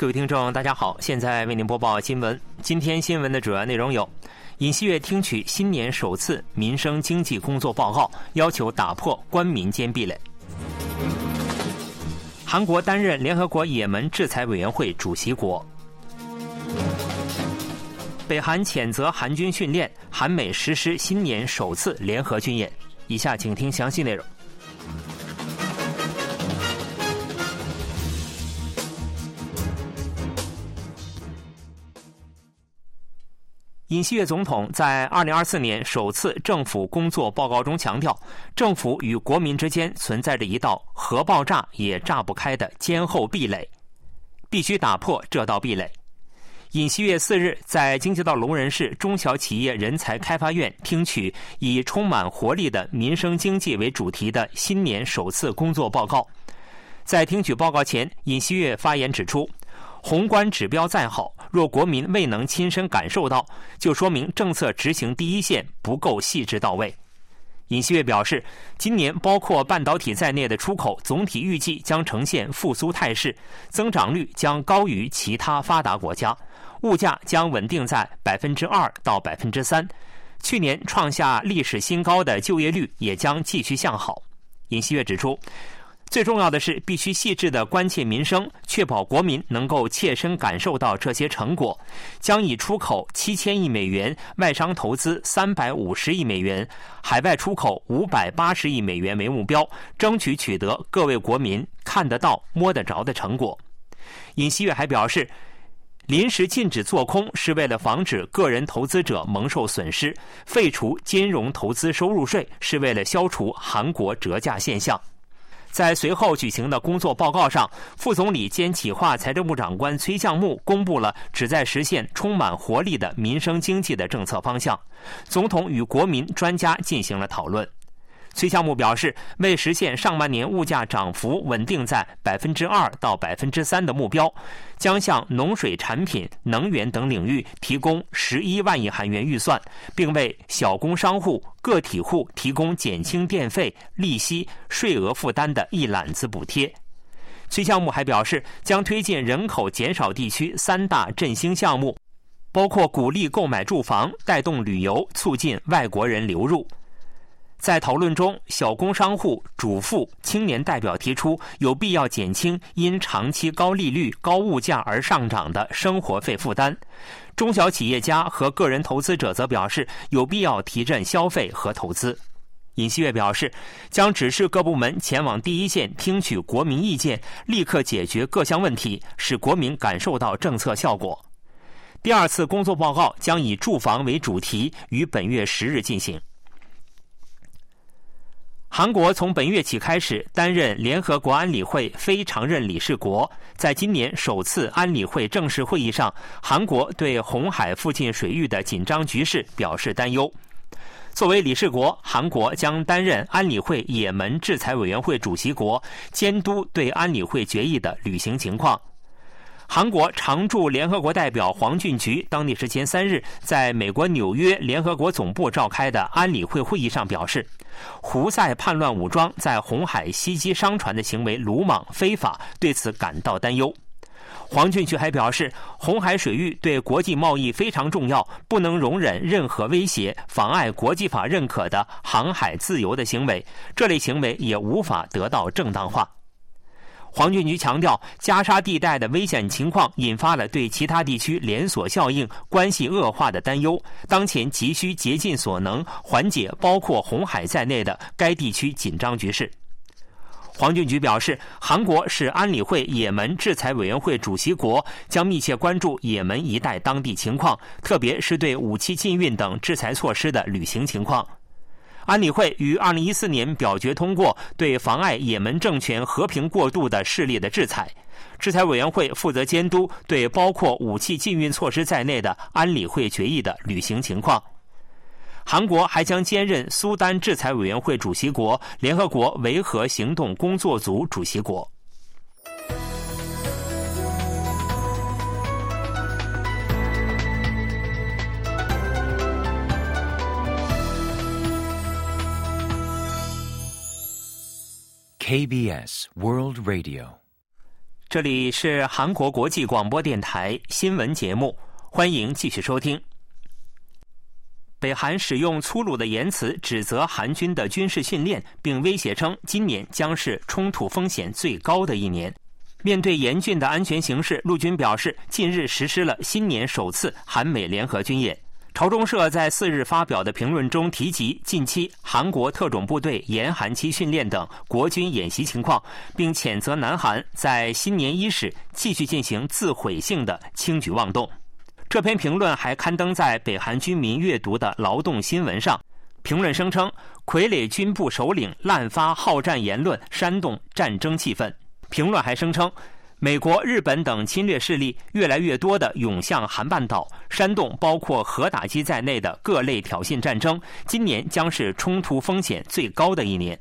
各位听众，大家好，现在为您播报新闻。今天新闻的主要内容有：尹锡悦听取新年首次民生经济工作报告，要求打破官民间壁垒；韩国担任联合国也门制裁委员会主席国；北韩谴责韩军训练，韩美实施新年首次联合军演。以下请听详细内容。尹锡悦总统在二零二四年首次政府工作报告中强调，政府与国民之间存在着一道核爆炸也炸不开的坚厚壁垒，必须打破这道壁垒。尹锡悦四日在京畿道龙仁市中小企业人才开发院听取以充满活力的民生经济为主题的新年首次工作报告。在听取报告前，尹锡悦发言指出。宏观指标再好，若国民未能亲身感受到，就说明政策执行第一线不够细致到位。尹锡悦表示，今年包括半导体在内的出口总体预计将呈现复苏态势，增长率将高于其他发达国家，物价将稳定在百分之二到百分之三，去年创下历史新高的就业率也将继续向好。尹锡悦指出。最重要的是，必须细致的关切民生，确保国民能够切身感受到这些成果。将以出口七千亿美元、外商投资三百五十亿美元、海外出口五百八十亿美元为目标，争取取得各位国民看得到、摸得着的成果。尹锡悦还表示，临时禁止做空是为了防止个人投资者蒙受损失；废除金融投资收入税是为了消除韩国折价现象。在随后举行的工作报告上，副总理兼企划财政部长官崔相木公布了旨在实现充满活力的民生经济的政策方向。总统与国民专家进行了讨论。崔项目表示，为实现上半年物价涨幅稳定在百分之二到百分之三的目标，将向农水产品、能源等领域提供十一万亿韩元预算，并为小工商户、个体户提供减轻电费、利息、税额负担的一揽子补贴。崔项目还表示，将推进人口减少地区三大振兴项目，包括鼓励购买住房、带动旅游、促进外国人流入。在讨论中，小工商户、主妇、青年代表提出有必要减轻因长期高利率、高物价而上涨的生活费负担；中小企业家和个人投资者则表示有必要提振消费和投资。尹锡悦表示，将指示各部门前往第一线，听取国民意见，立刻解决各项问题，使国民感受到政策效果。第二次工作报告将以住房为主题，于本月十日进行。韩国从本月起开始担任联合国安理会非常任理事国。在今年首次安理会正式会议上，韩国对红海附近水域的紧张局势表示担忧。作为理事国，韩国将担任安理会也门制裁委员会主席国，监督对安理会决议的履行情况。韩国常驻联合国代表黄俊菊当地时间三日在美国纽约联合国总部召开的安理会会议上表示，胡塞叛乱武装在红海袭击商船的行为鲁莽非法，对此感到担忧。黄俊菊还表示，红海水域对国际贸易非常重要，不能容忍任何威胁、妨碍国际法认可的航海自由的行为，这类行为也无法得到正当化。黄俊菊强调，加沙地带的危险情况引发了对其他地区连锁效应、关系恶化的担忧。当前急需竭尽所能缓解包括红海在内的该地区紧张局势。黄俊菊表示，韩国是安理会也门制裁委员会主席国，将密切关注也门一带当地情况，特别是对武器禁运等制裁措施的履行情况。安理会于二零一四年表决通过对妨碍也门政权和平过渡的势力的制裁。制裁委员会负责监督对包括武器禁运措施在内的安理会决议的履行情况。韩国还将兼任苏丹制裁委员会主席国、联合国维和行动工作组主席国。KBS World Radio，这里是韩国国际广播电台新闻节目，欢迎继续收听。北韩使用粗鲁的言辞指责韩军的军事训练，并威胁称今年将是冲突风险最高的一年。面对严峻的安全形势，陆军表示，近日实施了新年首次韩美联合军演。朝中社在四日发表的评论中提及近期韩国特种部队严寒期训练等国军演习情况，并谴责南韩在新年伊始继续进行自毁性的轻举妄动。这篇评论还刊登在北韩军民阅读的劳动新闻上。评论声称，傀儡军部首领滥发好战言论，煽动战争气氛。评论还声称。美国、日本等侵略势力越来越多地涌向韩半岛，煽动包括核打击在内的各类挑衅战争。今年将是冲突风险最高的一年。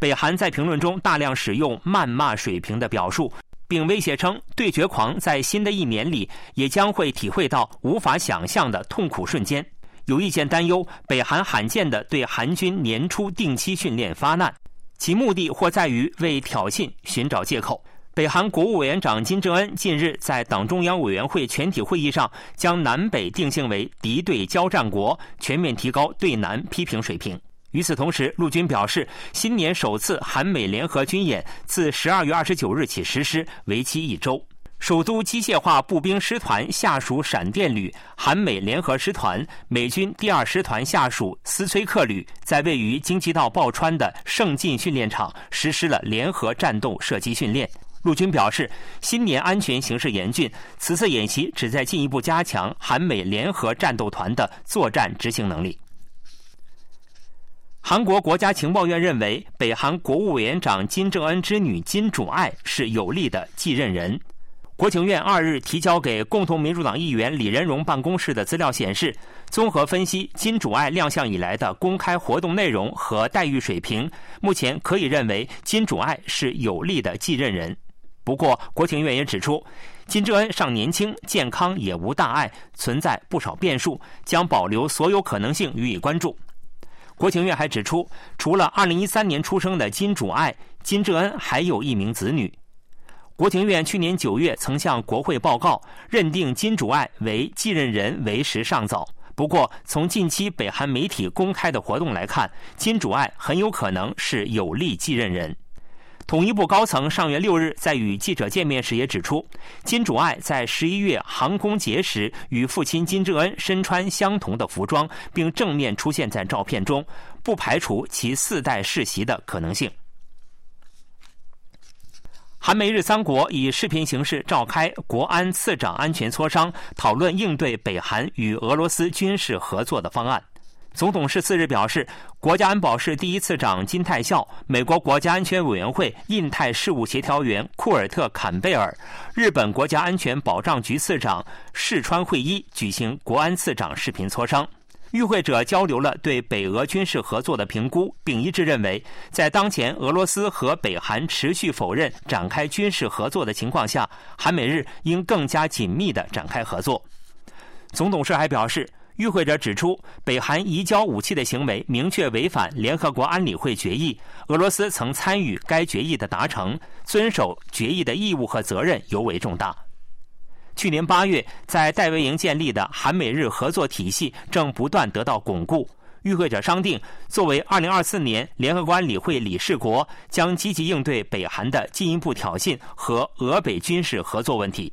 北韩在评论中大量使用谩骂水平的表述，并威胁称，对决狂在新的一年里也将会体会到无法想象的痛苦瞬间。有意见担忧，北韩罕见地对韩军年初定期训练发难，其目的或在于为挑衅寻找借口。北韩国务委员长金正恩近日在党中央委员会全体会议上，将南北定性为敌对交战国，全面提高对南批评水平。与此同时，陆军表示，新年首次韩美联合军演自十二月二十九日起实施，为期一周。首都机械化步兵师团下属闪电旅、韩美联合师团、美军第二师团下属斯崔克旅，在位于京畿道抱川的盛进训练场实施了联合战斗射击训练。陆军表示，新年安全形势严峻，此次演习旨在进一步加强韩美联合战斗团的作战执行能力。韩国国家情报院认为，北韩国务委员长金正恩之女金主爱是有力的继任人。国情院二日提交给共同民主党议员李仁荣办公室的资料显示，综合分析金主爱亮相以来的公开活动内容和待遇水平，目前可以认为金主爱是有力的继任人。不过，国情院也指出，金正恩尚年轻，健康也无大碍，存在不少变数，将保留所有可能性予以关注。国情院还指出，除了2013年出生的金主爱，金正恩还有一名子女。国情院去年9月曾向国会报告，认定金主爱为继任人为时尚早。不过，从近期北韩媒体公开的活动来看，金主爱很有可能是有力继任人。统一部高层上月六日在与记者见面时也指出，金主爱在十一月航空节时与父亲金正恩身穿相同的服装，并正面出现在照片中，不排除其四代世袭的可能性。韩美日三国以视频形式召开国安次长安全磋商，讨论应对北韩与俄罗斯军事合作的方案。总统室四日表示，国家安保室第一次长金泰孝、美国国家安全委员会印太事务协调员库尔特·坎贝尔、日本国家安全保障局次长世川会一举行国安次长视频磋商。与会者交流了对北俄军事合作的评估，并一致认为，在当前俄罗斯和北韩持续否认展开军事合作的情况下，韩美日应更加紧密地展开合作。总统室还表示。与会者指出，北韩移交武器的行为明确违反联合国安理会决议，俄罗斯曾参与该决议的达成，遵守决议的义务和责任尤为重大。去年八月，在戴维营建立的韩美日合作体系正不断得到巩固。与会者商定，作为二零二四年联合国安理会理事国，将积极应对北韩的进一步挑衅和俄北军事合作问题。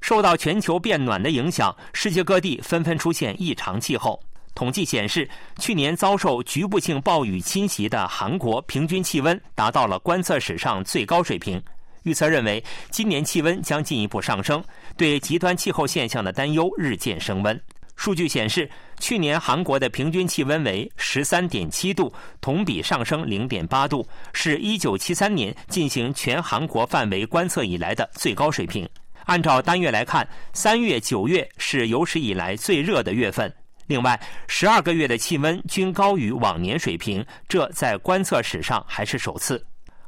受到全球变暖的影响，世界各地纷纷出现异常气候。统计显示，去年遭受局部性暴雨侵袭的韩国平均气温达到了观测史上最高水平。预测认为，今年气温将进一步上升，对极端气候现象的担忧日渐升温。数据显示，去年韩国的平均气温为十三点七度，同比上升零点八度，是一九七三年进行全韩国范围观测以来的最高水平。按照单月来看，三月、九月是有史以来最热的月份。另外，十二个月的气温均高于往年水平，这在观测史上还是首次。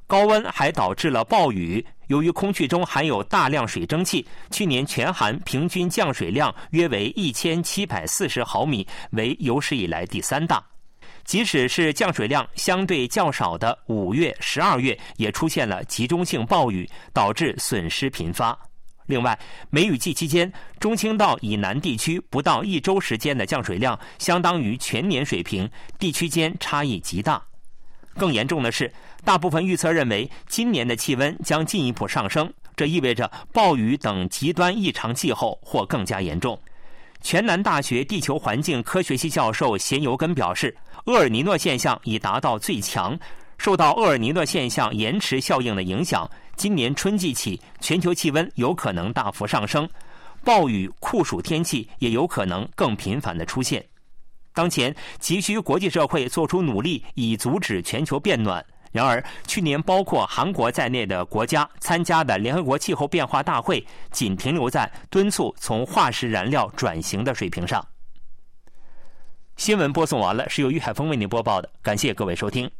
高温还导致了暴雨。由于空气中含有大量水蒸气，去年全韩平均降水量约为一千七百四十毫米，为有史以来第三大。即使是降水量相对较少的五月、十二月，也出现了集中性暴雨，导致损失频发。另外，梅雨季期间，中青道以南地区不到一周时间的降水量，相当于全年水平，地区间差异极大。更严重的是，大部分预测认为，今年的气温将进一步上升，这意味着暴雨等极端异常气候或更加严重。全南大学地球环境科学系教授咸尤根表示，厄尔尼诺现象已达到最强。受到厄尔尼诺现象延迟效应的影响，今年春季起，全球气温有可能大幅上升，暴雨、酷暑天气也有可能更频繁的出现。当前急需国际社会做出努力，以阻止全球变暖。然而，去年包括韩国在内的国家参加的联合国气候变化大会，仅停留在敦促从化石燃料转型的水平上。新闻播送完了，是由于海峰为您播报的，感谢各位收听。